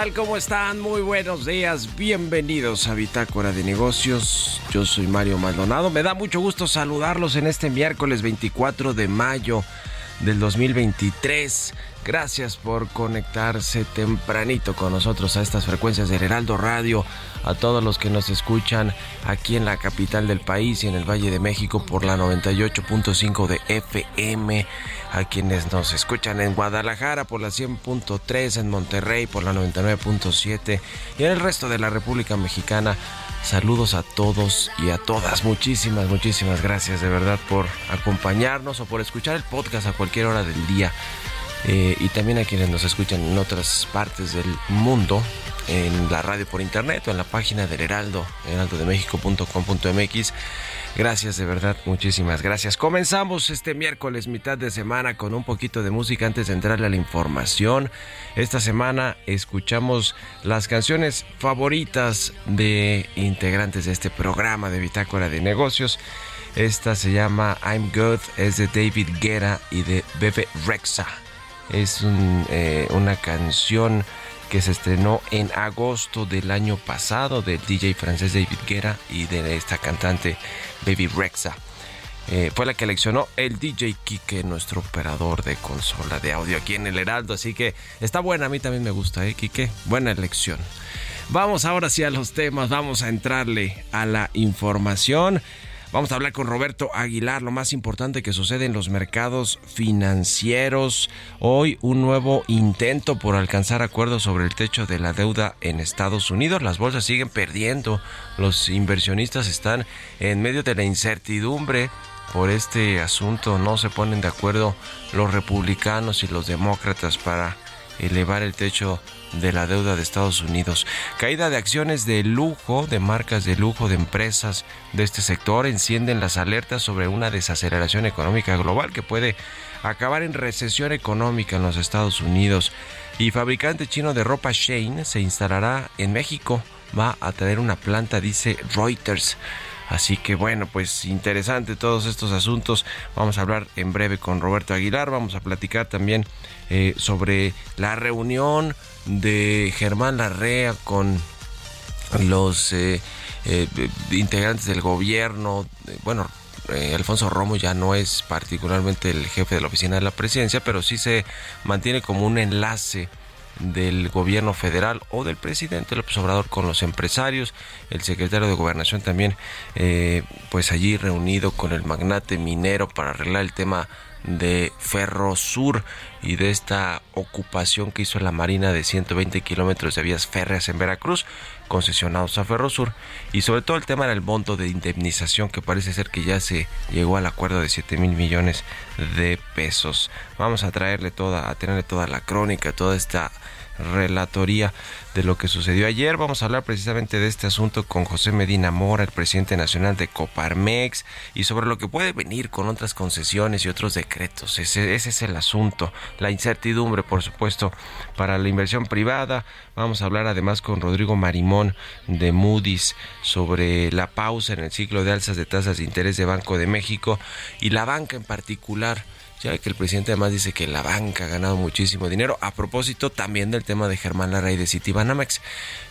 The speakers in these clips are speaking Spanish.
Tal? ¿Cómo están? Muy buenos días. Bienvenidos a Bitácora de Negocios. Yo soy Mario Maldonado. Me da mucho gusto saludarlos en este miércoles 24 de mayo del 2023. Gracias por conectarse tempranito con nosotros a estas frecuencias del Heraldo Radio, a todos los que nos escuchan aquí en la capital del país y en el Valle de México por la 98.5 de FM, a quienes nos escuchan en Guadalajara por la 100.3, en Monterrey por la 99.7 y en el resto de la República Mexicana. Saludos a todos y a todas. Muchísimas, muchísimas gracias de verdad por acompañarnos o por escuchar el podcast a cualquier hora del día. Eh, y también a quienes nos escuchan en otras partes del mundo, en la radio por internet o en la página del Heraldo, heraldodemexico.com.mx. Gracias, de verdad, muchísimas gracias. Comenzamos este miércoles, mitad de semana, con un poquito de música antes de entrarle a la información. Esta semana escuchamos las canciones favoritas de integrantes de este programa de Bitácora de Negocios. Esta se llama I'm Good, es de David Guerra y de Bebe Rexa. Es eh, una canción que se estrenó en agosto del año pasado del DJ francés David Guerra y de esta cantante Baby Rexa. Eh, fue la que eleccionó el DJ Kike, nuestro operador de consola de audio aquí en el Heraldo. Así que está buena, a mí también me gusta, ¿eh, Kike? Buena elección. Vamos ahora sí a los temas, vamos a entrarle a la información. Vamos a hablar con Roberto Aguilar, lo más importante que sucede en los mercados financieros. Hoy un nuevo intento por alcanzar acuerdos sobre el techo de la deuda en Estados Unidos. Las bolsas siguen perdiendo. Los inversionistas están en medio de la incertidumbre por este asunto. No se ponen de acuerdo los republicanos y los demócratas para elevar el techo de la deuda de Estados Unidos. Caída de acciones de lujo, de marcas de lujo, de empresas de este sector encienden las alertas sobre una desaceleración económica global que puede acabar en recesión económica en los Estados Unidos. Y fabricante chino de ropa Shane se instalará en México. Va a traer una planta, dice Reuters. Así que bueno, pues interesante todos estos asuntos. Vamos a hablar en breve con Roberto Aguilar. Vamos a platicar también eh, sobre la reunión de Germán Larrea con los eh, eh, integrantes del gobierno. Bueno, Alfonso Romo ya no es particularmente el jefe de la oficina de la presidencia, pero sí se mantiene como un enlace del gobierno federal o del presidente López Obrador con los empresarios, el secretario de gobernación también, eh, pues allí reunido con el magnate minero para arreglar el tema de Ferrosur y de esta ocupación que hizo la Marina de 120 kilómetros de vías férreas en Veracruz, concesionados a Ferrosur, y sobre todo el tema del monto de indemnización que parece ser que ya se llegó al acuerdo de 7 mil millones de pesos. Vamos a traerle toda, a tenerle toda la crónica, toda esta relatoría de lo que sucedió ayer. Vamos a hablar precisamente de este asunto con José Medina Mora, el presidente nacional de Coparmex, y sobre lo que puede venir con otras concesiones y otros decretos. Ese, ese es el asunto. La incertidumbre, por supuesto, para la inversión privada. Vamos a hablar además con Rodrigo Marimón de Moody's sobre la pausa en el ciclo de alzas de tasas de interés de Banco de México y la banca en particular ya que el presidente además dice que la banca ha ganado muchísimo dinero. A propósito también del tema de Germán Larray de Citibanamex.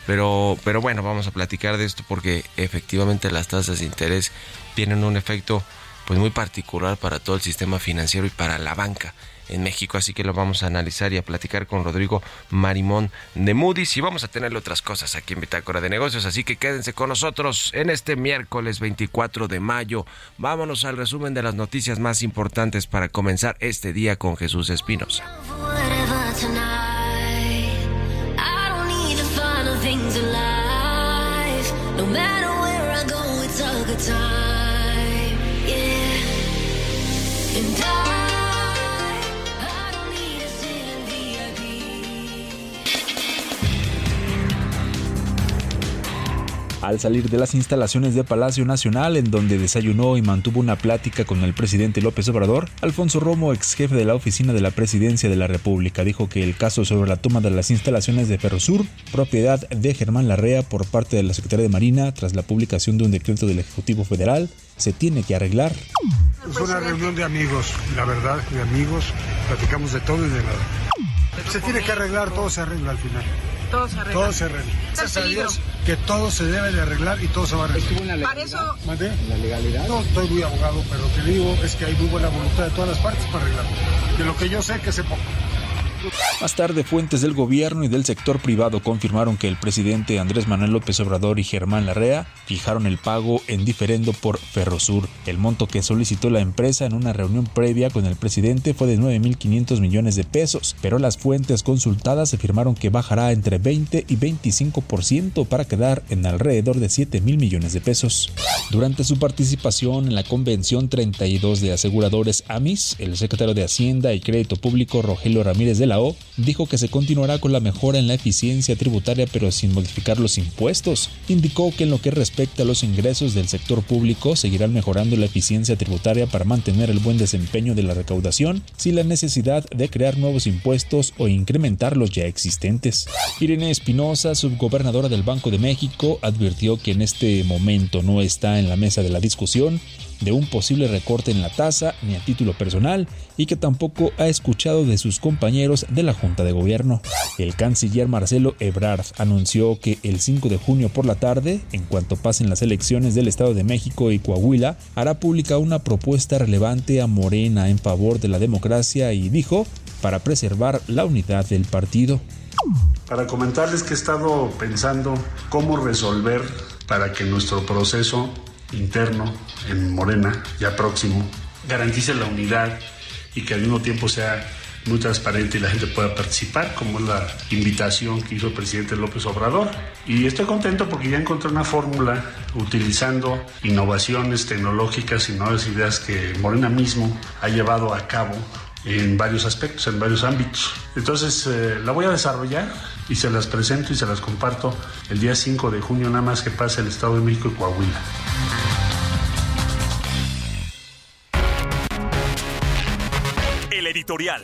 Pero, pero bueno, vamos a platicar de esto porque efectivamente las tasas de interés tienen un efecto pues muy particular para todo el sistema financiero y para la banca en México, así que lo vamos a analizar y a platicar con Rodrigo Marimón de Moody's y vamos a tenerle otras cosas aquí en Bitácora de Negocios, así que quédense con nosotros en este miércoles 24 de mayo. Vámonos al resumen de las noticias más importantes para comenzar este día con Jesús Espinosa. things in life. No matter where I go, it's a good time. Yeah. And I al salir de las instalaciones de Palacio Nacional, en donde desayunó y mantuvo una plática con el presidente López Obrador, Alfonso Romo, ex jefe de la oficina de la presidencia de la República, dijo que el caso sobre la toma de las instalaciones de Ferrosur, propiedad de Germán Larrea por parte de la Secretaría de Marina, tras la publicación de un decreto del Ejecutivo Federal, se tiene que arreglar. Es una reunión de amigos, la verdad, de amigos, platicamos de todo y de nada. Se tiene que arreglar, todo se arregla al final. Todo se arregla. Todo se arregla. Gracias a Dios que todo se debe de arreglar y todo se va a arreglar. Para eso... ¿La legalidad? No estoy muy abogado, pero lo que digo es que hay muy buena voluntad de todas las partes para arreglarlo. De lo que yo sé que se poco. Más tarde, fuentes del gobierno y del sector privado confirmaron que el presidente Andrés Manuel López Obrador y Germán Larrea fijaron el pago en diferendo por Ferrosur. El monto que solicitó la empresa en una reunión previa con el presidente fue de 9.500 millones de pesos, pero las fuentes consultadas afirmaron que bajará entre 20 y 25% para quedar en alrededor de 7 mil millones de pesos. Durante su participación en la Convención 32 de Aseguradores AMIS, el secretario de Hacienda y Crédito Público Rogelio Ramírez de la O, dijo que se continuará con la mejora en la eficiencia tributaria pero sin modificar los impuestos. Indicó que en lo que respecta a los ingresos del sector público seguirán mejorando la eficiencia tributaria para mantener el buen desempeño de la recaudación sin la necesidad de crear nuevos impuestos o incrementar los ya existentes. Irene Espinosa, subgobernadora del Banco de México, advirtió que en este momento no está en la mesa de la discusión de un posible recorte en la tasa ni a título personal y que tampoco ha escuchado de sus compañeros de la Junta de Gobierno. El canciller Marcelo Ebrard anunció que el 5 de junio por la tarde, en cuanto pasen las elecciones del Estado de México y Coahuila, hará pública una propuesta relevante a Morena en favor de la democracia y dijo, para preservar la unidad del partido. Para comentarles que he estado pensando cómo resolver para que nuestro proceso interno en Morena, ya próximo, garantice la unidad y que al mismo tiempo sea muy transparente y la gente pueda participar, como es la invitación que hizo el presidente López Obrador. Y estoy contento porque ya encontré una fórmula utilizando innovaciones tecnológicas y nuevas ideas que Morena mismo ha llevado a cabo en varios aspectos, en varios ámbitos. Entonces eh, la voy a desarrollar y se las presento y se las comparto el día 5 de junio, nada más que pase el Estado de México y Coahuila. El editorial.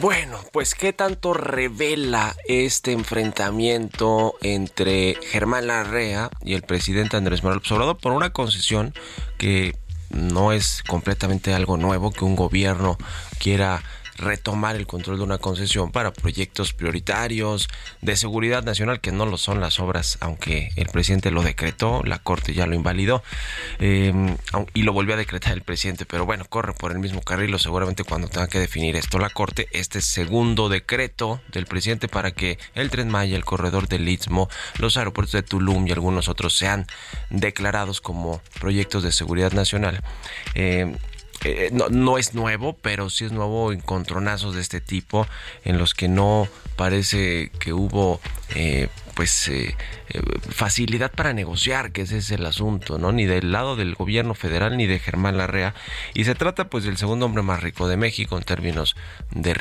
Bueno, pues qué tanto revela este enfrentamiento entre Germán Larrea y el presidente Andrés Manuel Obrador por una concesión que no es completamente algo nuevo que un gobierno quiera retomar el control de una concesión para proyectos prioritarios de seguridad nacional, que no lo son las obras, aunque el presidente lo decretó, la Corte ya lo invalidó eh, y lo volvió a decretar el presidente, pero bueno, corre por el mismo carril, seguramente cuando tenga que definir esto la Corte, este segundo decreto del presidente para que el Tren Maya, el corredor del Istmo, los aeropuertos de Tulum y algunos otros sean declarados como proyectos de seguridad nacional. Eh, eh, no, no, es nuevo, pero sí es nuevo encontronazos de este tipo en los que no parece que hubo eh, pues eh, eh, facilidad para negociar, que ese es el asunto, ¿no? Ni del lado del gobierno federal ni de Germán Larrea. Y se trata pues del segundo hombre más rico de México en términos de,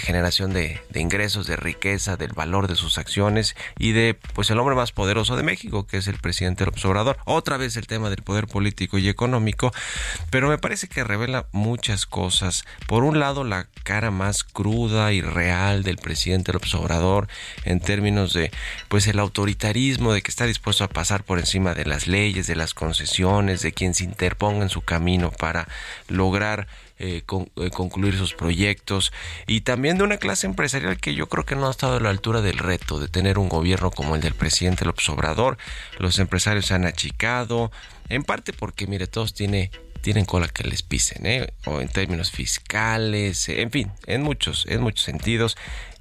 generación de, de, ingresos, de riqueza, del valor de sus acciones y de pues el hombre más poderoso de México, que es el presidente López Obrador. Otra vez el tema del poder político y económico, pero me parece que revela muchas cosas. Por un lado, la cara más cruda y real del presidente López Obrador en términos de pues el autoritarismo de que está dispuesto a pasar por encima de las leyes, de las concesiones, de quien se interponga en su camino para lograr eh, eh, concluir sus proyectos y también de una clase empresarial que yo creo que no ha estado a la altura del reto de tener un gobierno como el del presidente López. Los empresarios se han achicado, en parte porque, mire, todos tiene, tienen cola que les pisen, ¿eh? o en términos fiscales, en fin, en muchos, en muchos sentidos.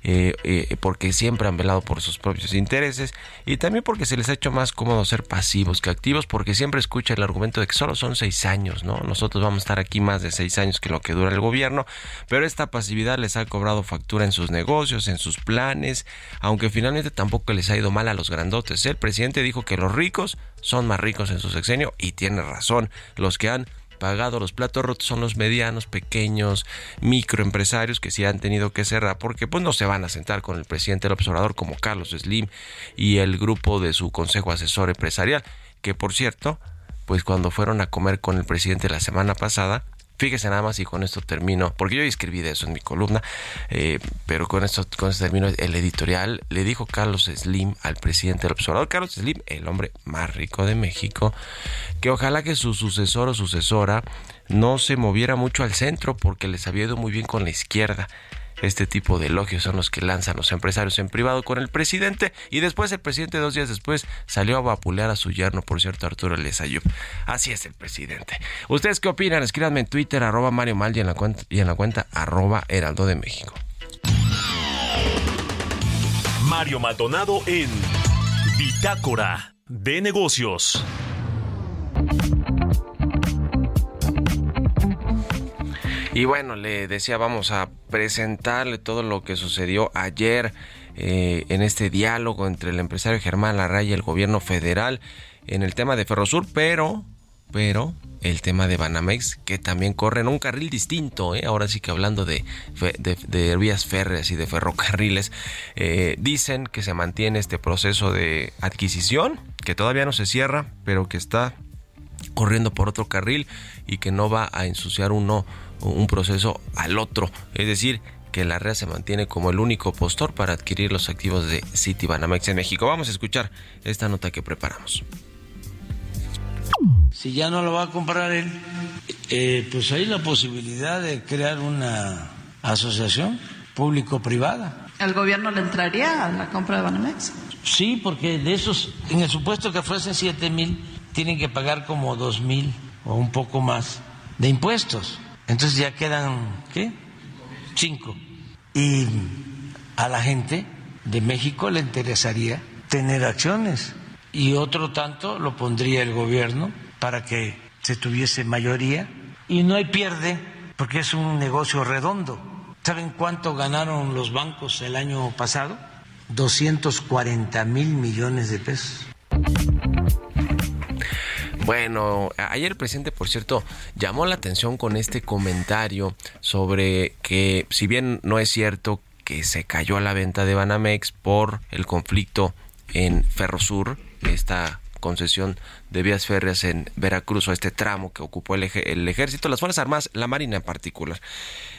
Eh, eh, porque siempre han velado por sus propios intereses y también porque se les ha hecho más cómodo ser pasivos que activos, porque siempre escucha el argumento de que solo son seis años, ¿no? Nosotros vamos a estar aquí más de seis años que lo que dura el gobierno, pero esta pasividad les ha cobrado factura en sus negocios, en sus planes, aunque finalmente tampoco les ha ido mal a los grandotes. El presidente dijo que los ricos son más ricos en su sexenio y tiene razón, los que han pagado. Los platos rotos son los medianos, pequeños, microempresarios que sí han tenido que cerrar porque pues no se van a sentar con el presidente López Obrador como Carlos Slim y el grupo de su consejo asesor empresarial, que por cierto, pues cuando fueron a comer con el presidente la semana pasada, Fíjese nada más y con esto termino, porque yo escribí de eso en mi columna, eh, pero con esto, con esto termino el editorial. Le dijo Carlos Slim al presidente del observador, Carlos Slim, el hombre más rico de México, que ojalá que su sucesor o sucesora no se moviera mucho al centro porque les había ido muy bien con la izquierda este tipo de elogios son los que lanzan los empresarios en privado con el presidente y después el presidente dos días después salió a vapulear a su yerno, por cierto, Arturo Lesayub. Así es el presidente. ¿Ustedes qué opinan? Escríbanme en Twitter, arroba Mario Mal y en la cuenta, y en la cuenta arroba Heraldo de México. Mario Maldonado en Bitácora de Negocios. Y bueno, le decía, vamos a presentarle todo lo que sucedió ayer eh, en este diálogo entre el empresario Germán Larray y el gobierno federal en el tema de Ferrosur, pero, pero el tema de Banamex, que también corre en un carril distinto, ¿eh? ahora sí que hablando de, de, vías férreas y de ferrocarriles, eh, dicen que se mantiene este proceso de adquisición, que todavía no se cierra, pero que está corriendo por otro carril y que no va a ensuciar uno un proceso al otro, es decir, que la red se mantiene como el único postor para adquirir los activos de Citibanamex en México. Vamos a escuchar esta nota que preparamos. Si ya no lo va a comprar él, eh, pues hay la posibilidad de crear una asociación público-privada. ¿El gobierno le entraría a la compra de Banamex? Sí, porque de esos, en el supuesto que fuesen 7 mil, tienen que pagar como 2 mil o un poco más de impuestos. Entonces ya quedan, ¿qué? Cinco. Y a la gente de México le interesaría tener acciones y otro tanto lo pondría el gobierno para que se tuviese mayoría y no hay pierde porque es un negocio redondo. ¿Saben cuánto ganaron los bancos el año pasado? 240 mil millones de pesos. Bueno, ayer el presidente, por cierto, llamó la atención con este comentario sobre que si bien no es cierto que se cayó la venta de Banamex por el conflicto en Ferrosur, esta concesión de vías férreas en Veracruz o este tramo que ocupó el, ejército, las Fuerzas Armadas, la Marina en particular.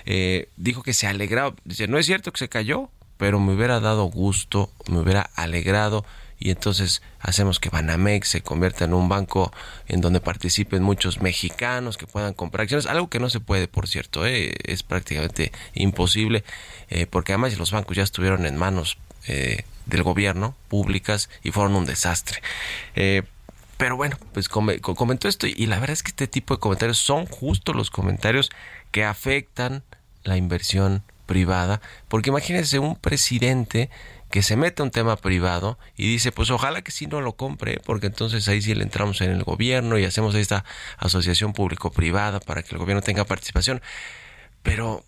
Eh, dijo que se alegraba, dice, no es cierto que se cayó, pero me hubiera dado gusto, me hubiera alegrado y entonces hacemos que Banamex se convierta en un banco en donde participen muchos mexicanos que puedan comprar acciones, algo que no se puede, por cierto, eh, es prácticamente imposible, eh, porque además los bancos ya estuvieron en manos eh, del gobierno, públicas, y fueron un desastre. Eh, pero bueno, pues comentó esto y la verdad es que este tipo de comentarios son justo los comentarios que afectan la inversión privada, porque imagínense un presidente que se mete un tema privado y dice, pues ojalá que sí no lo compre, porque entonces ahí sí le entramos en el gobierno y hacemos esta asociación público-privada para que el gobierno tenga participación. Pero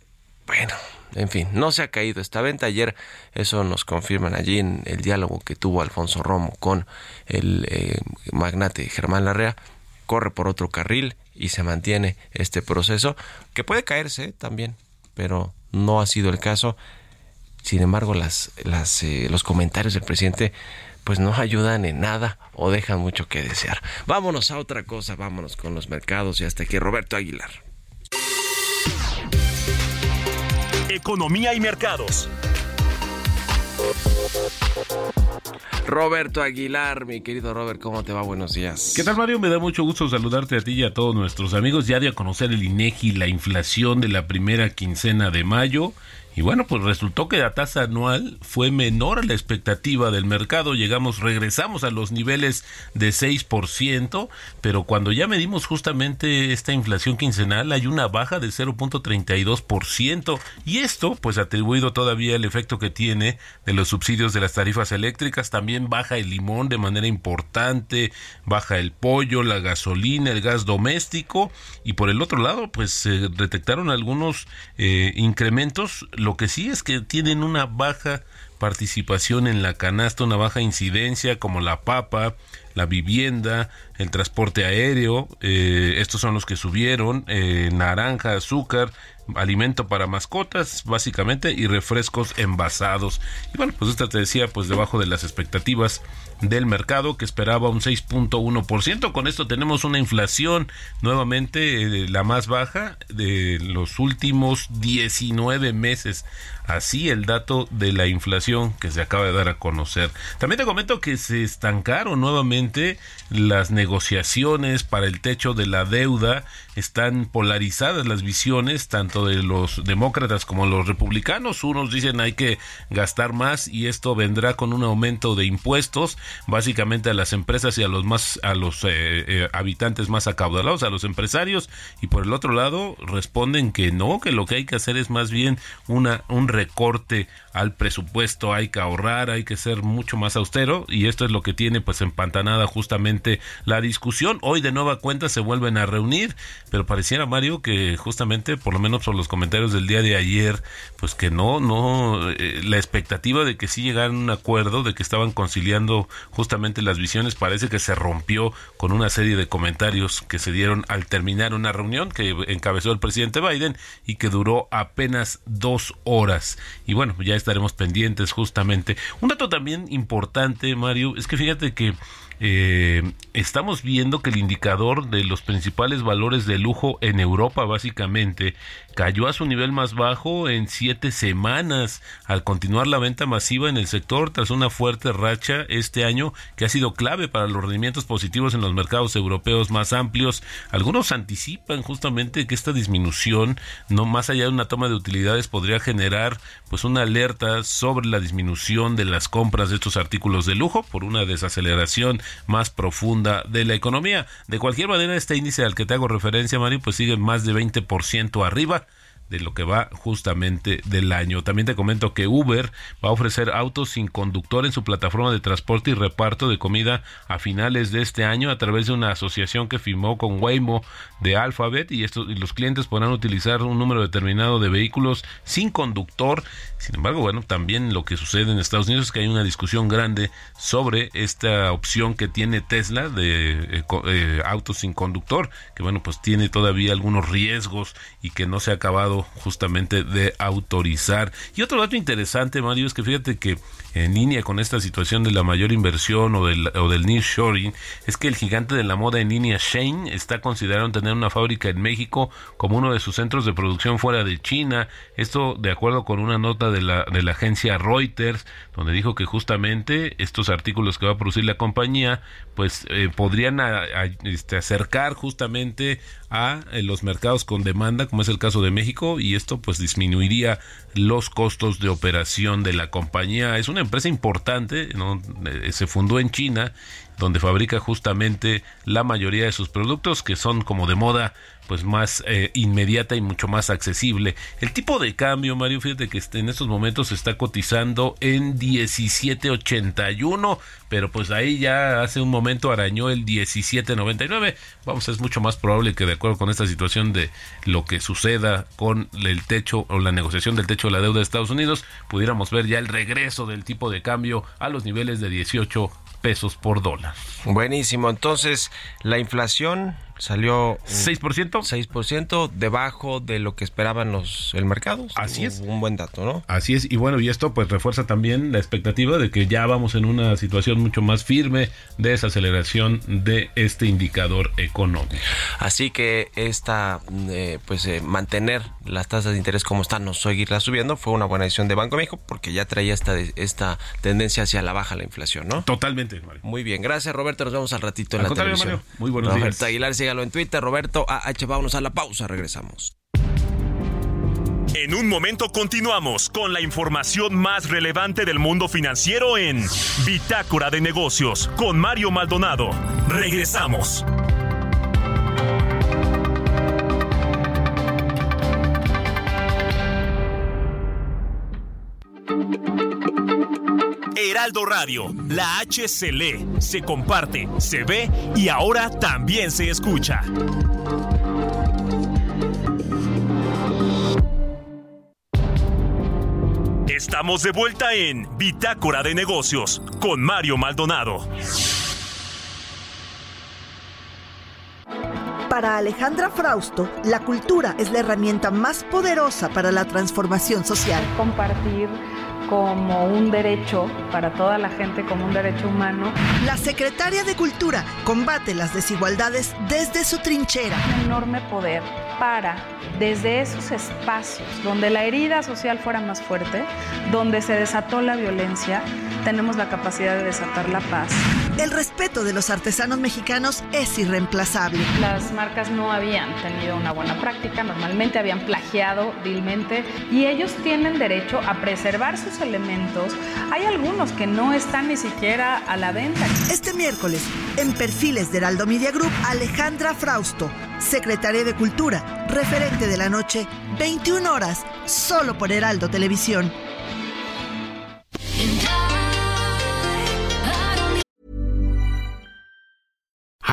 bueno, en fin, no se ha caído esta venta. Ayer eso nos confirman allí en el diálogo que tuvo Alfonso Romo con el eh, magnate Germán Larrea. Corre por otro carril y se mantiene este proceso que puede caerse también, pero no ha sido el caso. Sin embargo, las, las, eh, los comentarios del presidente pues no ayudan en nada o dejan mucho que desear. Vámonos a otra cosa, vámonos con los mercados y hasta aquí Roberto Aguilar. Economía y mercados. Roberto Aguilar, mi querido Robert, ¿cómo te va? Buenos días. ¿Qué tal, Mario? Me da mucho gusto saludarte a ti y a todos nuestros amigos. Ya de a conocer el INEGI, la inflación de la primera quincena de mayo. Y bueno, pues resultó que la tasa anual fue menor a la expectativa del mercado. Llegamos, regresamos a los niveles de 6%, pero cuando ya medimos justamente esta inflación quincenal hay una baja de 0.32%. Y esto, pues atribuido todavía al efecto que tiene de los subsidios de las tarifas eléctricas, también baja el limón de manera importante, baja el pollo, la gasolina, el gas doméstico. Y por el otro lado, pues se detectaron algunos eh, incrementos lo que sí es que tienen una baja participación en la canasta, una baja incidencia como la papa, la vivienda, el transporte aéreo, eh, estos son los que subieron, eh, naranja, azúcar, alimento para mascotas, básicamente, y refrescos envasados. Y bueno, pues esta te decía, pues debajo de las expectativas del mercado que esperaba un 6.1%. Con esto tenemos una inflación nuevamente eh, la más baja de los últimos 19 meses. Así el dato de la inflación que se acaba de dar a conocer. También te comento que se estancaron nuevamente las negociaciones para el techo de la deuda. Están polarizadas las visiones tanto de los demócratas como los republicanos. Unos dicen hay que gastar más y esto vendrá con un aumento de impuestos básicamente a las empresas y a los más a los eh, eh, habitantes más acaudalados, a los empresarios y por el otro lado responden que no, que lo que hay que hacer es más bien una un recorte al presupuesto, hay que ahorrar, hay que ser mucho más austero y esto es lo que tiene pues empantanada justamente la discusión. Hoy de nueva cuenta se vuelven a reunir, pero pareciera Mario que justamente por lo menos por los comentarios del día de ayer, pues que no, no, eh, la expectativa de que sí llegaran a un acuerdo, de que estaban conciliando justamente las visiones, parece que se rompió con una serie de comentarios que se dieron al terminar una reunión que encabezó el presidente Biden y que duró apenas dos horas. Y bueno, ya estaremos pendientes justamente. Un dato también importante, Mario, es que fíjate que eh, estamos viendo que el indicador de los principales valores de lujo en Europa básicamente cayó a su nivel más bajo en siete semanas al continuar la venta masiva en el sector tras una fuerte racha este año que ha sido clave para los rendimientos positivos en los mercados europeos más amplios. Algunos anticipan justamente que esta disminución, no más allá de una toma de utilidades, podría generar pues una alerta sobre la disminución de las compras de estos artículos de lujo por una desaceleración más profunda de la economía. De cualquier manera, este índice al que te hago referencia, Mario, pues sigue más de 20% arriba de lo que va justamente del año. También te comento que Uber va a ofrecer autos sin conductor en su plataforma de transporte y reparto de comida a finales de este año a través de una asociación que firmó con Waymo de Alphabet y, estos, y los clientes podrán utilizar un número determinado de vehículos sin conductor. Sin embargo, bueno, también lo que sucede en Estados Unidos es que hay una discusión grande sobre esta opción que tiene Tesla de eh, eh, autos sin conductor, que bueno, pues tiene todavía algunos riesgos y que no se ha acabado justamente de autorizar. Y otro dato interesante, Mario, es que fíjate que en línea con esta situación de la mayor inversión o del, o del nearshoring es que el gigante de la moda en línea Shane está considerando tener una fábrica en México como uno de sus centros de producción fuera de China. Esto de acuerdo con una nota de la, de la agencia Reuters, donde dijo que justamente estos artículos que va a producir la compañía pues eh, podrían este, acercar justamente a eh, los mercados con demanda, como es el caso de México, y esto pues disminuiría los costos de operación de la compañía. Es una empresa importante, ¿no? Eh, se fundó en China, donde fabrica justamente la mayoría de sus productos que son como de moda pues más eh, inmediata y mucho más accesible. El tipo de cambio, Mario, fíjate que este, en estos momentos se está cotizando en 17.81, pero pues ahí ya hace un momento arañó el 17.99. Vamos, es mucho más probable que de acuerdo con esta situación de lo que suceda con el techo o la negociación del techo de la deuda de Estados Unidos, pudiéramos ver ya el regreso del tipo de cambio a los niveles de 18 pesos por dólar. Buenísimo, entonces la inflación salió 6%. 6% debajo de lo que esperaban los el mercado. Así es. Un buen dato, ¿no? Así es. Y bueno, y esto pues refuerza también la expectativa de que ya vamos en una situación mucho más firme de desaceleración de este indicador económico. Así que esta eh, pues eh, mantener las tasas de interés como están, no seguirlas subiendo, fue una buena decisión de Banco de México porque ya traía esta esta tendencia hacia la baja la inflación, ¿no? Totalmente, Muy bien, gracias Roberto, nos vemos al ratito en la televisión. Muy buenos Roberto Aguilar en Twitter, Roberto AH. Vámonos a la pausa, regresamos. En un momento continuamos con la información más relevante del mundo financiero en Bitácora de Negocios con Mario Maldonado. Regresamos. Heraldo Radio, la H se lee, se comparte, se ve y ahora también se escucha. Estamos de vuelta en Bitácora de Negocios con Mario Maldonado. Para Alejandra Frausto, la cultura es la herramienta más poderosa para la transformación social. Compartir como un derecho para toda la gente, como un derecho humano. La secretaria de Cultura combate las desigualdades desde su trinchera. Un enorme poder para, desde esos espacios donde la herida social fuera más fuerte, donde se desató la violencia, tenemos la capacidad de desatar la paz. El respeto de los artesanos mexicanos es irreemplazable. Las marcas no habían tenido una buena práctica, normalmente habían plagiado vilmente y ellos tienen derecho a preservar sus elementos. Hay algunos que no están ni siquiera a la venta. Este miércoles, en Perfiles de Heraldo Media Group, Alejandra Frausto Secretaría de Cultura, referente de la noche, 21 horas, solo por Heraldo Televisión.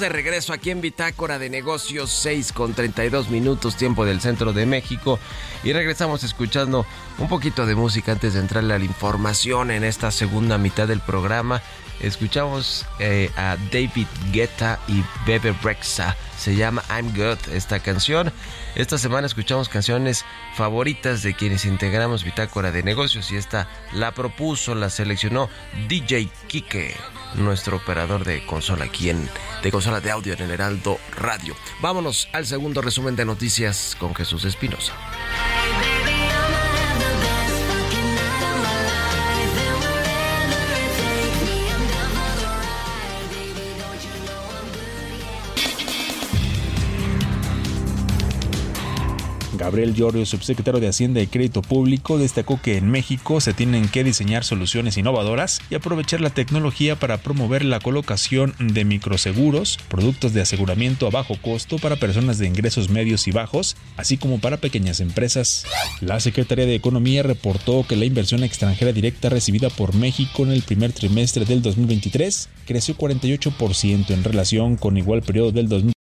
De regreso aquí en Bitácora de Negocios 6 con 32 minutos tiempo del centro de México y regresamos escuchando un poquito de música antes de entrarle a la información en esta segunda mitad del programa. Escuchamos eh, a David Guetta y Bebe Brexa. Se llama I'm Good esta canción. Esta semana escuchamos canciones favoritas de quienes integramos Bitácora de Negocios y esta la propuso, la seleccionó DJ Kike, nuestro operador de consola aquí en de consola de audio en el Heraldo Radio. Vámonos al segundo resumen de noticias con Jesús Espinosa. Gabriel Llorio, subsecretario de Hacienda y Crédito Público, destacó que en México se tienen que diseñar soluciones innovadoras y aprovechar la tecnología para promover la colocación de microseguros, productos de aseguramiento a bajo costo para personas de ingresos medios y bajos, así como para pequeñas empresas. La Secretaría de Economía reportó que la inversión extranjera directa recibida por México en el primer trimestre del 2023 creció 48% en relación con igual periodo del 2022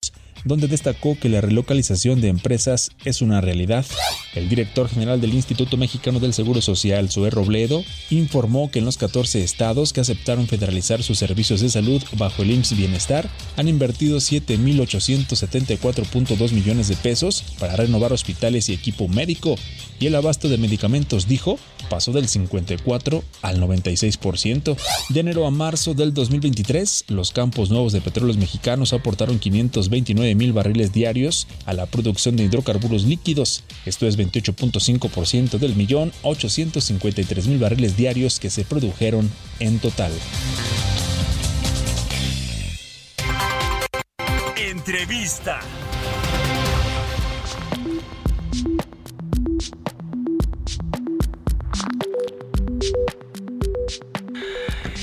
donde destacó que la relocalización de empresas es una realidad. El director general del Instituto Mexicano del Seguro Social, Zoé Robledo, informó que en los 14 estados que aceptaron federalizar sus servicios de salud bajo el IMSS Bienestar han invertido 7.874.2 millones de pesos para renovar hospitales y equipo médico, y el abasto de medicamentos, dijo, pasó del 54 al 96%. De enero a marzo del 2023, los campos nuevos de petróleos mexicanos aportaron 529 mil barriles diarios a la producción de hidrocarburos líquidos. Esto es 28.5% del millón 853 mil barriles diarios que se produjeron en total. Entrevista.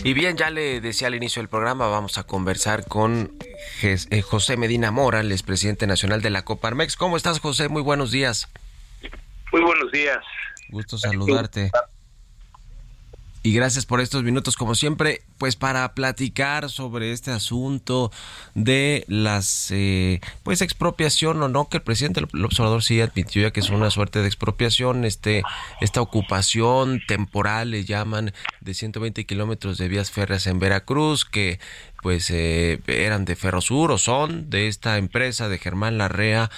Y bien, ya le decía al inicio del programa, vamos a conversar con José Medina Mora, el expresidente nacional de la Coparmex. ¿Cómo estás, José? Muy buenos días. Muy buenos días. Gusto saludarte. Y gracias por estos minutos, como siempre, pues para platicar sobre este asunto de las, eh, pues expropiación o no, que el presidente del observador sí admitió ya que es una suerte de expropiación, este, esta ocupación temporal, le llaman, de 120 kilómetros de vías férreas en Veracruz, que pues eh, eran de Ferrosur o son de esta empresa de Germán Larrea,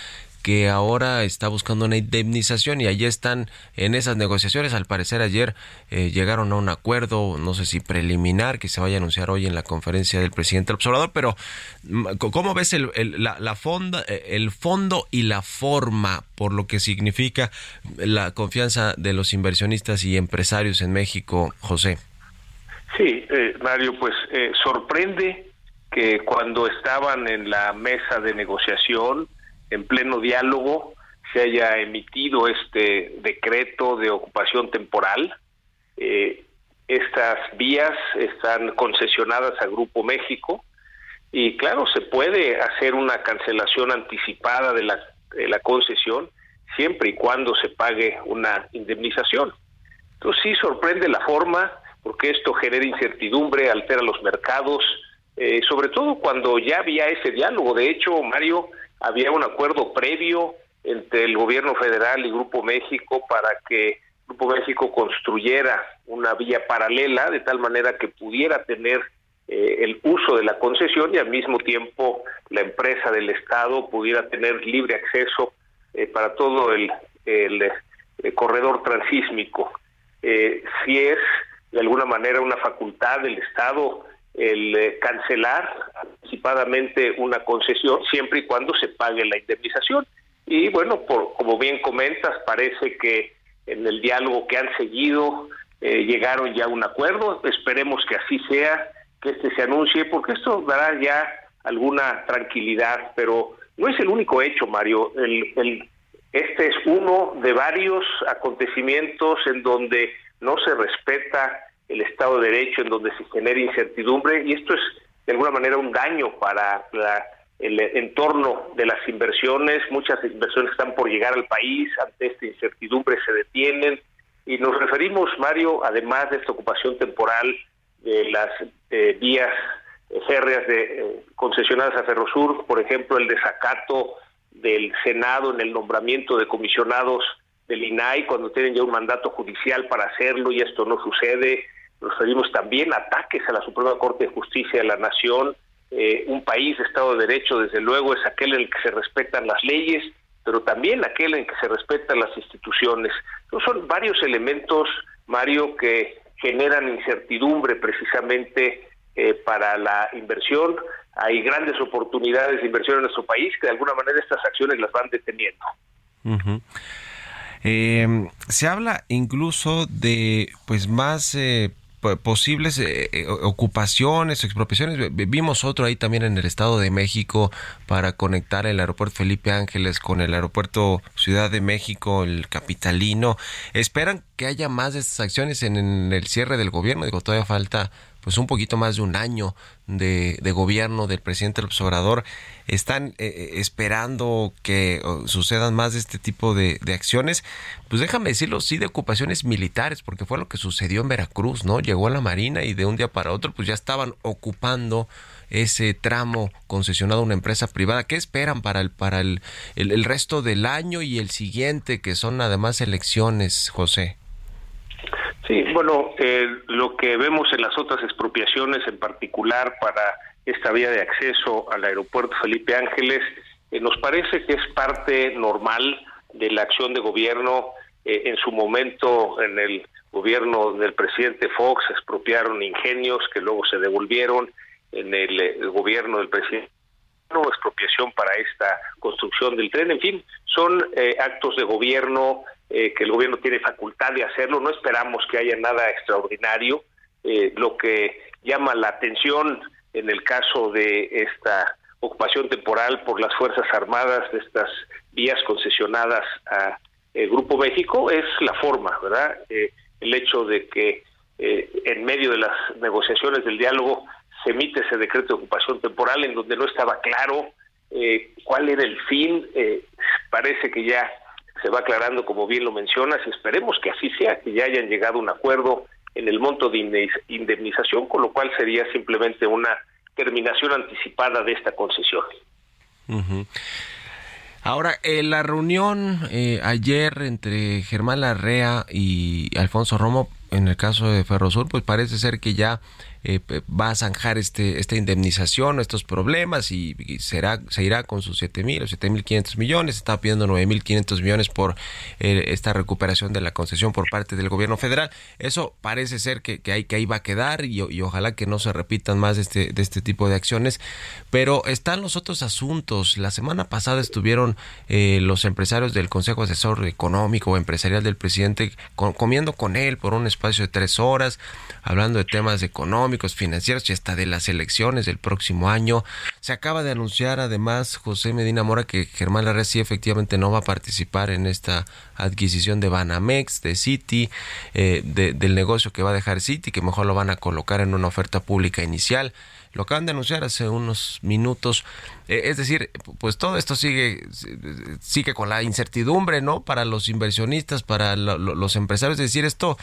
que ahora está buscando una indemnización y allí están en esas negociaciones. Al parecer ayer eh, llegaron a un acuerdo, no sé si preliminar, que se vaya a anunciar hoy en la conferencia del presidente observador, pero mm, ¿cómo ves el, la, la fonda, eh, el fondo y la forma por lo que significa la confianza de los inversionistas y empresarios en México, José? Sí, eh, Mario, pues sorprende que cuando estaban en la mesa de negociación, en pleno diálogo, se haya emitido este decreto de ocupación temporal. Eh, estas vías están concesionadas a Grupo México y claro, se puede hacer una cancelación anticipada de la, de la concesión siempre y cuando se pague una indemnización. Entonces sí sorprende la forma porque esto genera incertidumbre, altera los mercados, eh, sobre todo cuando ya había ese diálogo. De hecho, Mario, había un acuerdo previo entre el gobierno federal y Grupo México para que Grupo México construyera una vía paralela de tal manera que pudiera tener eh, el uso de la concesión y al mismo tiempo la empresa del Estado pudiera tener libre acceso eh, para todo el, el, corredor transísmico. si es de alguna manera una facultad del Estado el eh, cancelar anticipadamente una concesión siempre y cuando se pague la indemnización. Y bueno, por, como bien comentas, parece que en el diálogo que han seguido eh, llegaron ya a un acuerdo. Esperemos que así sea, que este se anuncie, porque esto dará ya alguna tranquilidad, pero no es el único hecho, Mario. El, el, este es uno de varios acontecimientos en donde no se respeta el Estado de Derecho en donde se genera incertidumbre y esto es de alguna manera un daño para el entorno de las inversiones. Muchas inversiones están por llegar al país, ante esta incertidumbre se detienen y nos referimos, Mario, además de esta ocupación temporal de las eh, vías férreas de, eh, concesionadas a Ferrosur, por ejemplo, el desacato del Senado en el nombramiento de comisionados del INAI cuando tienen ya un mandato judicial para hacerlo y esto no sucede, nos referimos también ataques a la Suprema Corte de Justicia de la Nación. Eh, un país de Estado de Derecho, desde luego, es aquel en el que se respetan las leyes, pero también aquel en que se respetan las instituciones. son varios elementos, Mario, que generan incertidumbre precisamente eh, para la inversión. Hay grandes oportunidades de inversión en nuestro país que de alguna manera estas acciones las van deteniendo. Eh, se habla incluso de pues más eh, posibles eh, eh, ocupaciones, expropiaciones. Vimos otro ahí también en el Estado de México para conectar el aeropuerto Felipe Ángeles con el aeropuerto Ciudad de México, el capitalino. ¿Esperan que haya más de estas acciones en, el cierre del gobierno? Digo, todavía falta pues un poquito más de un año de, gobierno del presidente López Obrador. Están eh, esperando que sucedan más de este tipo de, de, acciones. Pues déjame decirlo, sí, de ocupaciones militares, porque fue lo que sucedió en Veracruz, ¿no? Llegó a la Marina y de un día para otro, pues ya estaban ocupando ese tramo concesionado a una empresa privada. ¿Qué esperan para el, para el, el resto del año y el siguiente, que son además elecciones, José? Bueno, eh, lo que vemos en las otras expropiaciones, en particular para esta vía de acceso al aeropuerto Felipe Ángeles, eh, nos parece que es parte normal de la acción de gobierno. Eh, en su momento, en el gobierno del presidente Fox, expropiaron ingenios que luego se devolvieron. En el, gobierno del presidente expropiación para esta construcción del tren, en fin, son actos de gobierno eh, que el gobierno tiene facultad de hacerlo, no esperamos que haya nada extraordinario. Eh, lo que llama la atención en el caso de esta ocupación temporal por las Fuerzas Armadas de estas vías concesionadas a el eh, Grupo México es la forma, ¿verdad? el hecho de que en medio de las negociaciones del diálogo se emite ese decreto de ocupación temporal en donde no estaba claro cuál era el fin, parece que ya se va aclarando, como bien lo mencionas, y esperemos que así sea, que ya hayan llegado a un acuerdo en el monto de indemnización, con lo cual sería simplemente una terminación anticipada de esta concesión. Ahora, en la reunión eh, ayer entre Germán Larrea y Alfonso Romo, en el caso de Ferrosur, pues parece ser que ya eh, va a zanjar este, esta indemnización, estos problemas y, será, se irá con sus 7 mil o 7 mil 500 millones, está pidiendo 9 mil 500 millones por eh, esta recuperación de la concesión por parte del gobierno federal. Eso parece ser que, que, hay, que ahí va a quedar y, ojalá que no se repitan más de este, de este tipo de acciones, pero están los otros asuntos. La semana pasada estuvieron eh, los empresarios del Consejo Asesor Económico o Empresarial del presidente comiendo con él por un espacio de tres horas, hablando de temas económicos, financieros y hasta de las elecciones del próximo año. Se acaba de anunciar además José Medina Mora que Germán Larrea sí efectivamente no va a participar en esta adquisición de Banamex, de Citi, eh, del negocio que va a dejar Citi, que mejor lo van a colocar en una oferta pública inicial. Lo acaban de anunciar hace unos minutos. Eh, es decir, pues todo esto sigue, sigue con la incertidumbre, ¿no? Para los inversionistas, para los empresarios. Es decir, esto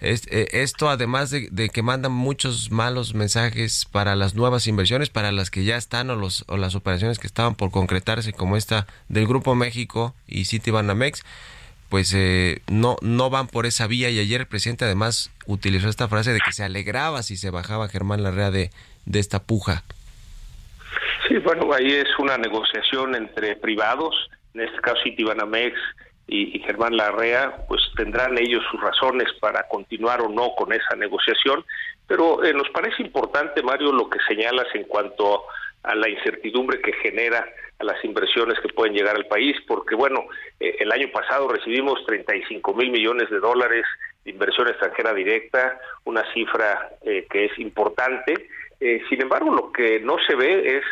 eh, esto además de, que mandan muchos malos mensajes para las nuevas inversiones, para las que ya están o, los, o las operaciones que estaban por concretarse, como esta del Grupo México y Citibanamex, pues eh, no, no van por esa vía y ayer el presidente además utilizó esta frase de que se alegraba si se bajaba Germán Larrea de, de esta puja. Sí, bueno, ahí es una negociación entre privados, en este caso Citibanamex y, Germán Larrea, pues tendrán ellos sus razones para continuar o no con esa negociación, pero eh, nos parece importante, Mario, lo que señalas en cuanto a la incertidumbre que genera a las inversiones que pueden llegar al país, porque bueno, eh, el año pasado recibimos 35 mil millones de dólares de inversión extranjera directa, una cifra eh, que es importante. sin embargo, lo que no se ve es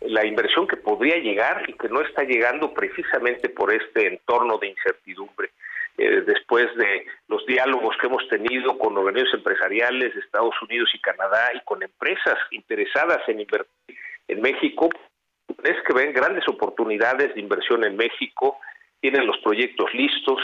la inversión que podría llegar y que no está llegando precisamente por este entorno de incertidumbre. Eh, después de los diálogos que hemos tenido con organismos empresariales de Estados Unidos y Canadá y con empresas interesadas en invertir en México, es que ven grandes oportunidades de inversión en México, tienen los proyectos listos,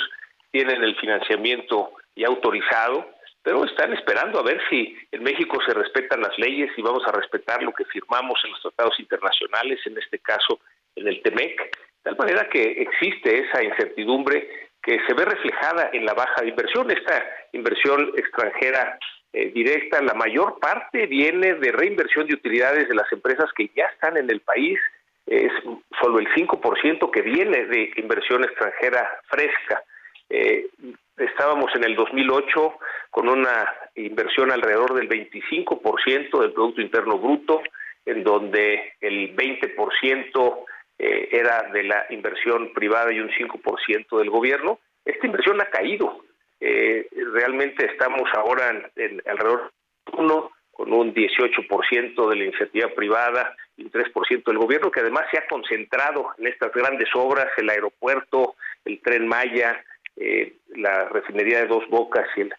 tienen el financiamiento ya autorizado pero están esperando a ver si en México se respetan las leyes y vamos a respetar lo que firmamos en los tratados internacionales, en este caso en el TEMEC, de tal manera que existe esa incertidumbre que se ve reflejada en la baja de inversión. Esta inversión extranjera eh, directa, la mayor parte viene de reinversión de utilidades de las empresas que ya están en el país, es solo el 5% que viene de inversión extranjera fresca. Eh, estábamos en el 2008 con una inversión alrededor del 25% del Producto Interno Bruto, en donde el 20% eh, era de la inversión privada y un 5% del gobierno. Esta inversión ha caído. Eh, realmente estamos ahora en, alrededor de uno con un 18% de la iniciativa privada y un 3% del gobierno, que además se ha concentrado en estas grandes obras, el aeropuerto, el tren Maya, eh, la refinería de Dos Bocas y el,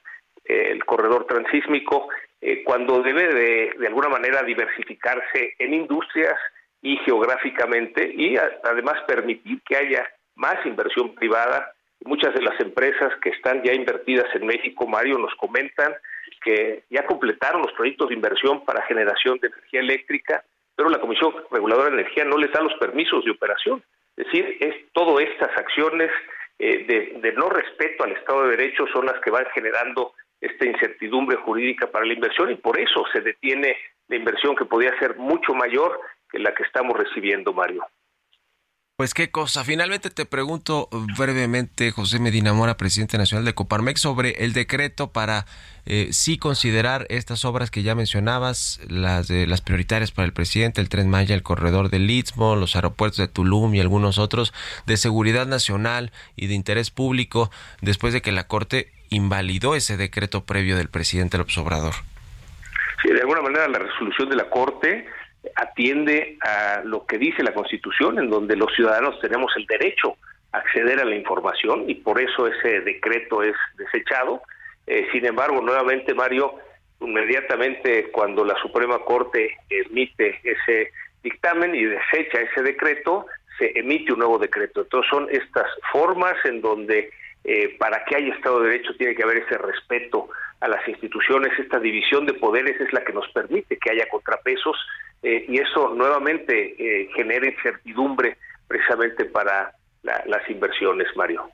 el corredor transísmico, eh, cuando debe de, de alguna manera diversificarse en industrias y geográficamente y además permitir que haya más inversión privada. Muchas de las empresas que están ya invertidas en México, Mario, nos comentan que ya completaron los proyectos de inversión para generación de energía eléctrica, pero la Comisión Reguladora de Energía no les da los permisos de operación. Es decir, es todas estas acciones eh, de, no respeto al Estado de Derecho son las que van generando esta incertidumbre jurídica para la inversión y por eso se detiene la inversión que podría ser mucho mayor que la que estamos recibiendo, Mario. Pues qué cosa. Finalmente te pregunto brevemente, José Medina Mora, presidente nacional de Coparmex, sobre el decreto para eh, sí considerar estas obras que ya mencionabas, las de las prioritarias para el presidente, el Tren Maya, el corredor del Istmo, los aeropuertos de Tulum y algunos otros de seguridad nacional y de interés público, después de que la Corte invalidó ese decreto previo del presidente López Obrador. Sí, de alguna manera la resolución de la Corte atiende a lo que dice la Constitución, en donde los ciudadanos tenemos el derecho a acceder a la información y por eso ese decreto es desechado. Eh, sin embargo, nuevamente, Mario, inmediatamente cuando la Suprema Corte emite ese dictamen y desecha ese decreto, se emite un nuevo decreto. Entonces son estas formas en donde eh, para que haya Estado de Derecho tiene que haber ese respeto a las instituciones, esta división de poderes es la que nos permite que haya contrapesos eh, y eso nuevamente eh, genera incertidumbre precisamente para las inversiones, Mario.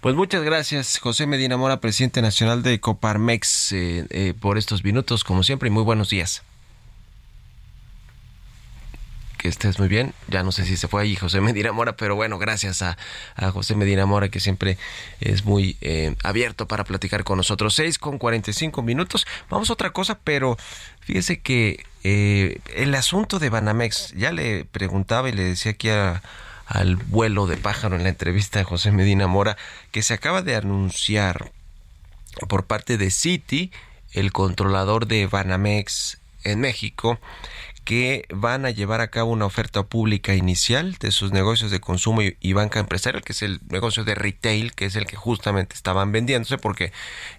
Pues muchas gracias, José Medina Mora, presidente nacional de Coparmex, eh, eh, por estos minutos, como siempre, y muy buenos días. Estés muy bien. Ya no sé si se fue ahí José Medina Mora, pero bueno, gracias a, José Medina Mora, que siempre es muy eh, abierto para platicar con nosotros. 6 con 45 minutos. Vamos a otra cosa, pero fíjese que el asunto de Banamex, ya le preguntaba y le decía aquí al vuelo de pájaro en la entrevista de José Medina Mora, que se acaba de anunciar por parte de Citi, el controlador de Banamex en México, que van a llevar a cabo una oferta pública inicial de sus negocios de consumo y, banca empresarial, que es el negocio de retail, que es el que justamente estaban vendiéndose, porque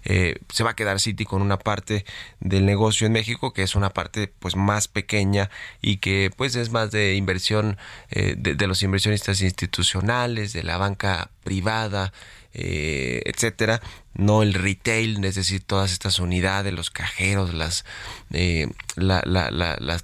eh, se va a quedar Citi con una parte del negocio en México, que es una parte pues más pequeña y que pues es más de inversión eh, de los inversionistas institucionales, de la banca privada, eh, etcétera, no el retail, es decir, todas estas unidades, los cajeros, las, eh,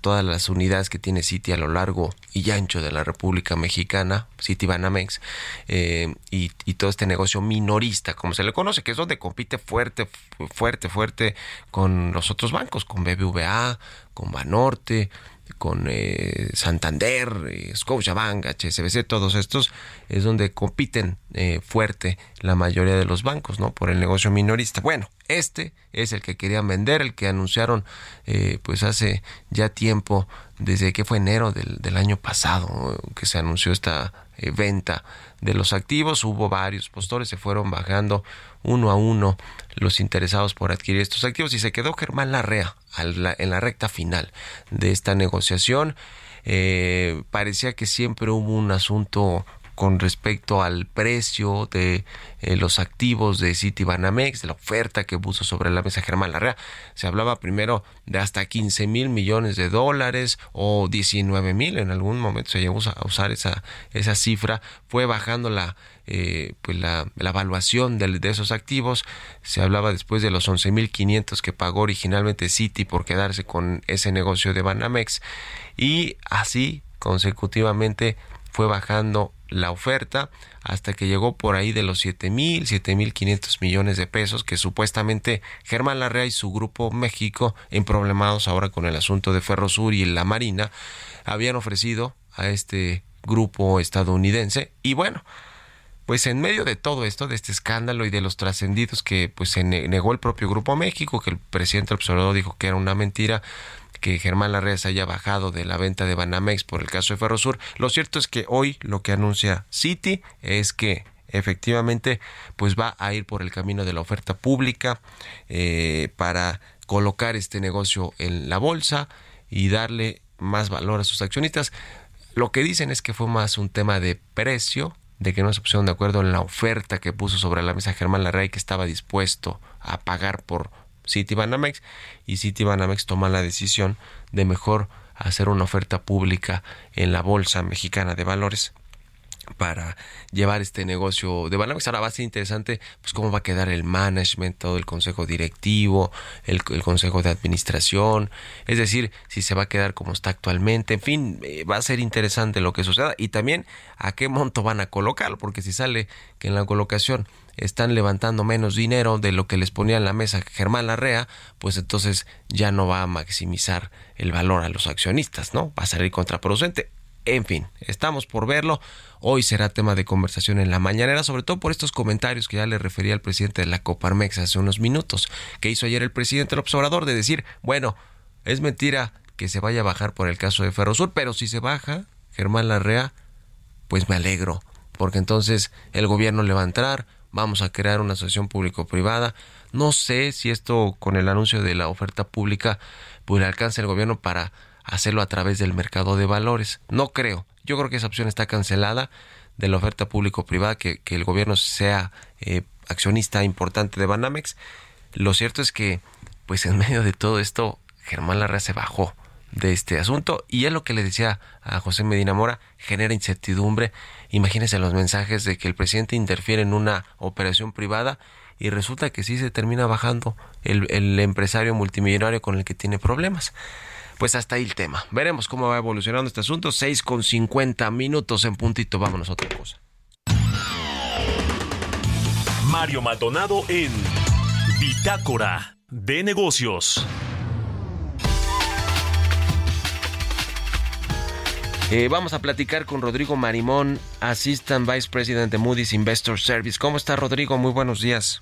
todas las unidades que tiene Citi a lo largo y ancho de la República Mexicana, City Banamex, eh, y, y, todo este negocio minorista, como se le conoce, que es donde compite fuerte, fuerte, fuerte con los otros bancos, con BBVA, con Banorte, con eh, Santander, eh, Scotiabank, HSBC, todos estos es donde compiten eh, fuerte la mayoría de los bancos, ¿no? Por el negocio minorista. Bueno, este es el que querían vender, el que anunciaron eh, pues hace ya tiempo, desde que fue enero del, del año pasado, que se anunció esta venta de los activos. Hubo varios postores, se fueron bajando uno a uno los interesados por adquirir estos activos y se quedó Germán Larrea en la recta final de esta negociación. Eh, parecía que siempre hubo un asunto con respecto al precio de eh, los activos de Citibanamex, de la oferta que puso sobre la mesa Germán Larrea. Se hablaba primero de hasta 15 mil millones de dólares o 19 mil, en algún momento se llegó a usar esa, esa cifra, fue bajando la, eh, pues la, evaluación de, de, esos activos. Se hablaba después de los 11.500 que pagó originalmente Citi por quedarse con ese negocio de Banamex y así consecutivamente fue bajando la oferta hasta que llegó por ahí de los siete mil, siete mil quinientos millones de pesos que supuestamente Germán Larrea y su grupo México, en problemados ahora con el asunto de Ferrosur y la Marina, habían ofrecido a este grupo estadounidense. Y bueno, pues en medio de todo esto, de este escándalo y de los trascendidos que pues se negó el propio Grupo México, que el presidente observador dijo que era una mentira, que Germán Larrea se haya bajado de la venta de Banamex por el caso de Ferrosur. Lo cierto es que hoy lo que anuncia Citi es que efectivamente pues va a ir por el camino de la oferta pública eh, para colocar este negocio en la bolsa y darle más valor a sus accionistas. Lo que dicen es que fue más un tema de precio, de que no se pusieron de acuerdo en la oferta que puso sobre la mesa Germán Larrea y que estaba dispuesto a pagar por Citibanamex y Citibanamex toma la decisión de mejor hacer una oferta pública en la Bolsa Mexicana de Valores para llevar este negocio de Banamex. Ahora va a ser interesante pues cómo va a quedar el management, todo el consejo directivo, el, consejo de administración, es decir, si se va a quedar como está actualmente, en fin, eh, va a ser interesante lo que suceda. Y también a qué monto van a colocarlo, porque si sale que en la colocación están levantando menos dinero de lo que les ponía en la mesa Germán Larrea, pues entonces ya no va a maximizar el valor a los accionistas, ¿no? Va a salir contraproducente. En fin, estamos por verlo. Hoy será tema de conversación en la mañanera, sobre todo por estos comentarios que ya le refería al presidente de la Coparmex hace unos minutos, que hizo ayer el presidente López Obrador de decir, bueno, es mentira que se vaya a bajar por el caso de Ferrosur, pero si se baja, Germán Larrea, pues me alegro, porque entonces el gobierno le va a entrar, vamos a crear una asociación público-privada. No sé si esto con el anuncio de la oferta pública, pues le alcance el gobierno para hacerlo a través del mercado de valores. No creo. Yo creo que esa opción está cancelada de la oferta público-privada, que, que, el gobierno sea eh, accionista importante de Banamex. Lo cierto es que, pues en medio de todo esto, Germán Larrea se bajó de este asunto y es lo que le decía a José Medina Mora, genera incertidumbre. Imagínense los mensajes de que el presidente interfiere en una operación privada y resulta que sí se termina bajando el, empresario multimillonario con el que tiene problemas pues hasta ahí el tema. Veremos cómo va evolucionando este asunto. 6 con 50 minutos en puntito. Vámonos a otra cosa. Mario Maldonado en Bitácora de Negocios. Eh, vamos a platicar con Rodrigo Marimón, Assistant Vice President de Moody's Investor Service. ¿Cómo está Rodrigo? Muy buenos días.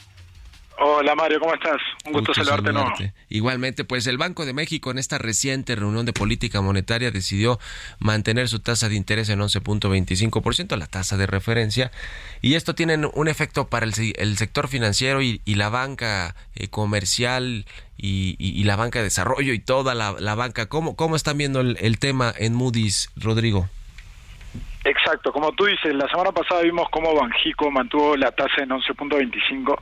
Hola Mario, ¿cómo estás? Un gusto, saludarte. No. Igualmente, pues el Banco de México en esta reciente reunión de política monetaria decidió mantener su tasa de interés en 11.25%, la tasa de referencia, y esto tiene un efecto para el, sector financiero y, la banca eh, comercial y, la banca de desarrollo y toda la, banca. ¿Cómo, ¿Cómo están viendo el tema en Moody's, Rodrigo? Exacto, como tú dices, la semana pasada vimos cómo Banjico mantuvo la tasa en 11.25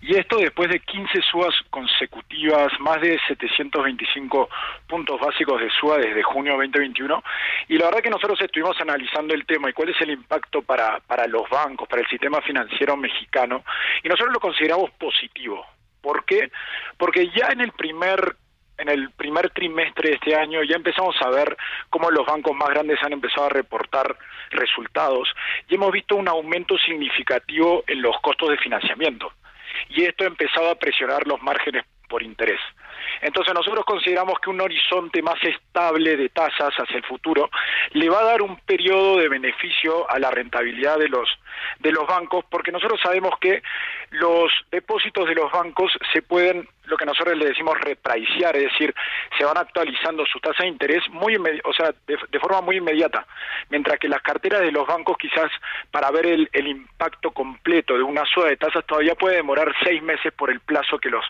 y esto después de 15 subas consecutivas, más de 725 puntos básicos de suba desde junio 2021 y la verdad que nosotros estuvimos analizando el tema y cuál es el impacto para, para los bancos, para el sistema financiero mexicano y nosotros lo consideramos positivo. ¿Por qué? Porque ya en el primer en el primer trimestre de este año ya empezamos a ver cómo los bancos más grandes han empezado a reportar resultados y hemos visto un aumento significativo en los costos de financiamiento. Y esto ha empezado a presionar los márgenes por interés. Entonces nosotros consideramos que un horizonte más estable de tasas hacia el futuro le va a dar un periodo de beneficio a la rentabilidad de los de los bancos porque nosotros sabemos que los depósitos de los bancos se pueden lo que nosotros le decimos repricear, es decir, se van actualizando sus tasas de interés muy o sea, de, forma muy inmediata, mientras que las carteras de los bancos quizás para ver el, el impacto completo de una suba de tasas todavía puede demorar seis meses por el plazo que los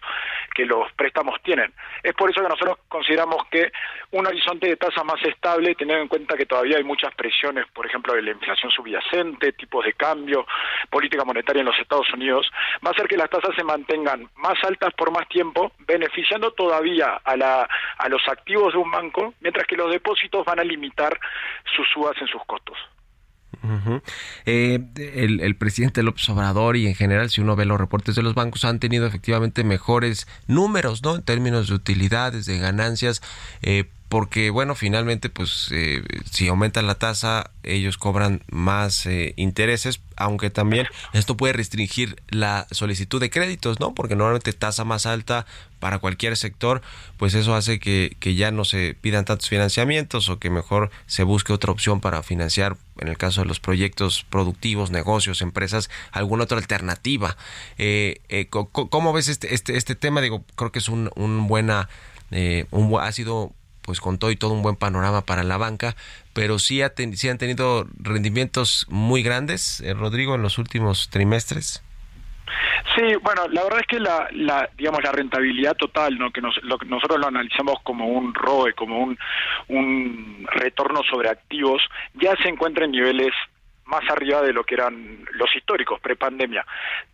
que los préstamos tienen. Es por eso que nosotros consideramos que un horizonte de tasas más estable, teniendo en cuenta que todavía hay muchas presiones, por ejemplo, de la inflación subyacente, tipos de cambio, política monetaria en los Estados Unidos, va a hacer que las tasas se mantengan más altas por más tiempo, beneficiando todavía a, la, a los activos de un banco, mientras que los depósitos van a limitar sus subas en sus costos. Eh, el, el, presidente López Obrador y en general, si uno ve los reportes de los bancos, han tenido efectivamente mejores números, ¿no? En términos de utilidades, de ganancias, eh, porque bueno, finalmente pues eh, si aumenta la tasa ellos cobran más eh, intereses, aunque también esto puede restringir la solicitud de créditos, ¿no? Porque normalmente tasa más alta para cualquier sector, pues eso hace que, que ya no se pidan tantos financiamientos o que mejor se busque otra opción para financiar, en el caso de los proyectos productivos, negocios, empresas, alguna otra alternativa. Eh, eh ¿Cómo ves este, este, este tema? Digo, creo que es un, un buena, eh, un, ha sido pues con todo y todo un buen panorama para la banca, pero sí, ha sí han tenido rendimientos muy grandes, eh, Rodrigo, en los últimos trimestres. Sí, bueno, la verdad es que la, la digamos la rentabilidad total, ¿no? que nosotros lo analizamos como un ROE, como un, un retorno sobre activos, ya se encuentra en niveles más arriba de lo que eran los históricos prepandemia.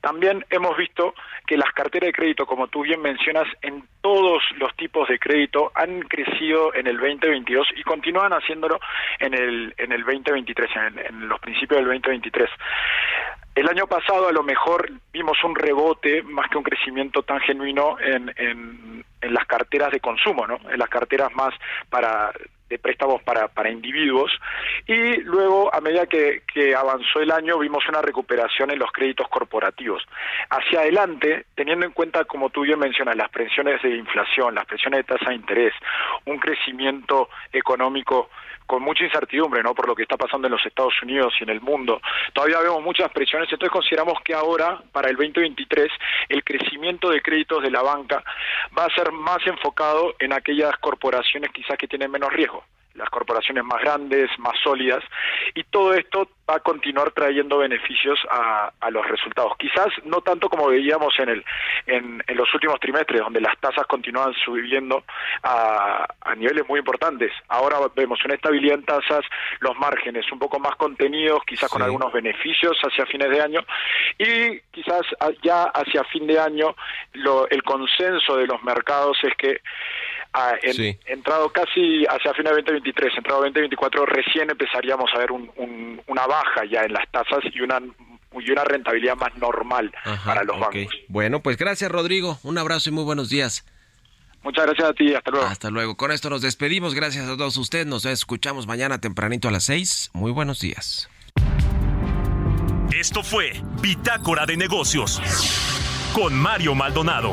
También hemos visto que las carteras de crédito, como tú bien mencionas, en todos los tipos de crédito han crecido en el 2022 y continúan haciéndolo en el en el 2023, en, los principios del 2023. El año pasado a lo mejor vimos un rebote más que un crecimiento tan genuino en, en, en las carteras de consumo, ¿no? En las carteras más para de préstamos para, para individuos y luego a medida que, que, avanzó el año vimos una recuperación en los créditos corporativos. Hacia adelante, teniendo en cuenta, como tú bien mencionas, las presiones de inflación, las presiones de tasa de interés, un crecimiento económico con mucha incertidumbre, ¿no? Por lo que está pasando en los Estados Unidos y en el mundo. Todavía vemos muchas presiones, entonces consideramos que ahora, para el 2023, el crecimiento de créditos de la banca va a ser más enfocado en aquellas corporaciones quizás que tienen menos riesgo las corporaciones más grandes, más sólidas, y todo esto va a continuar trayendo beneficios a, a los resultados. Quizás no tanto como veíamos en, el, en, en los últimos trimestres, donde las tasas continúan subiendo a, a, niveles muy importantes. Ahora vemos una estabilidad en tasas, los márgenes un poco más contenidos, quizás con algunos beneficios hacia fines de año, y quizás ya hacia fin de año lo, el consenso de los mercados es que en, entrado casi hacia fin de 2023, entrado 2024, recién empezaríamos a ver una baja ya en las tasas y una y una rentabilidad más normal para los bancos. Bueno, pues gracias Rodrigo, un abrazo y muy buenos días. Muchas gracias a ti, hasta luego. Hasta luego. Con esto nos despedimos. Gracias a todos ustedes. Nos escuchamos mañana tempranito a las 6. Muy buenos días. Esto fue Bitácora de Negocios con Mario Maldonado.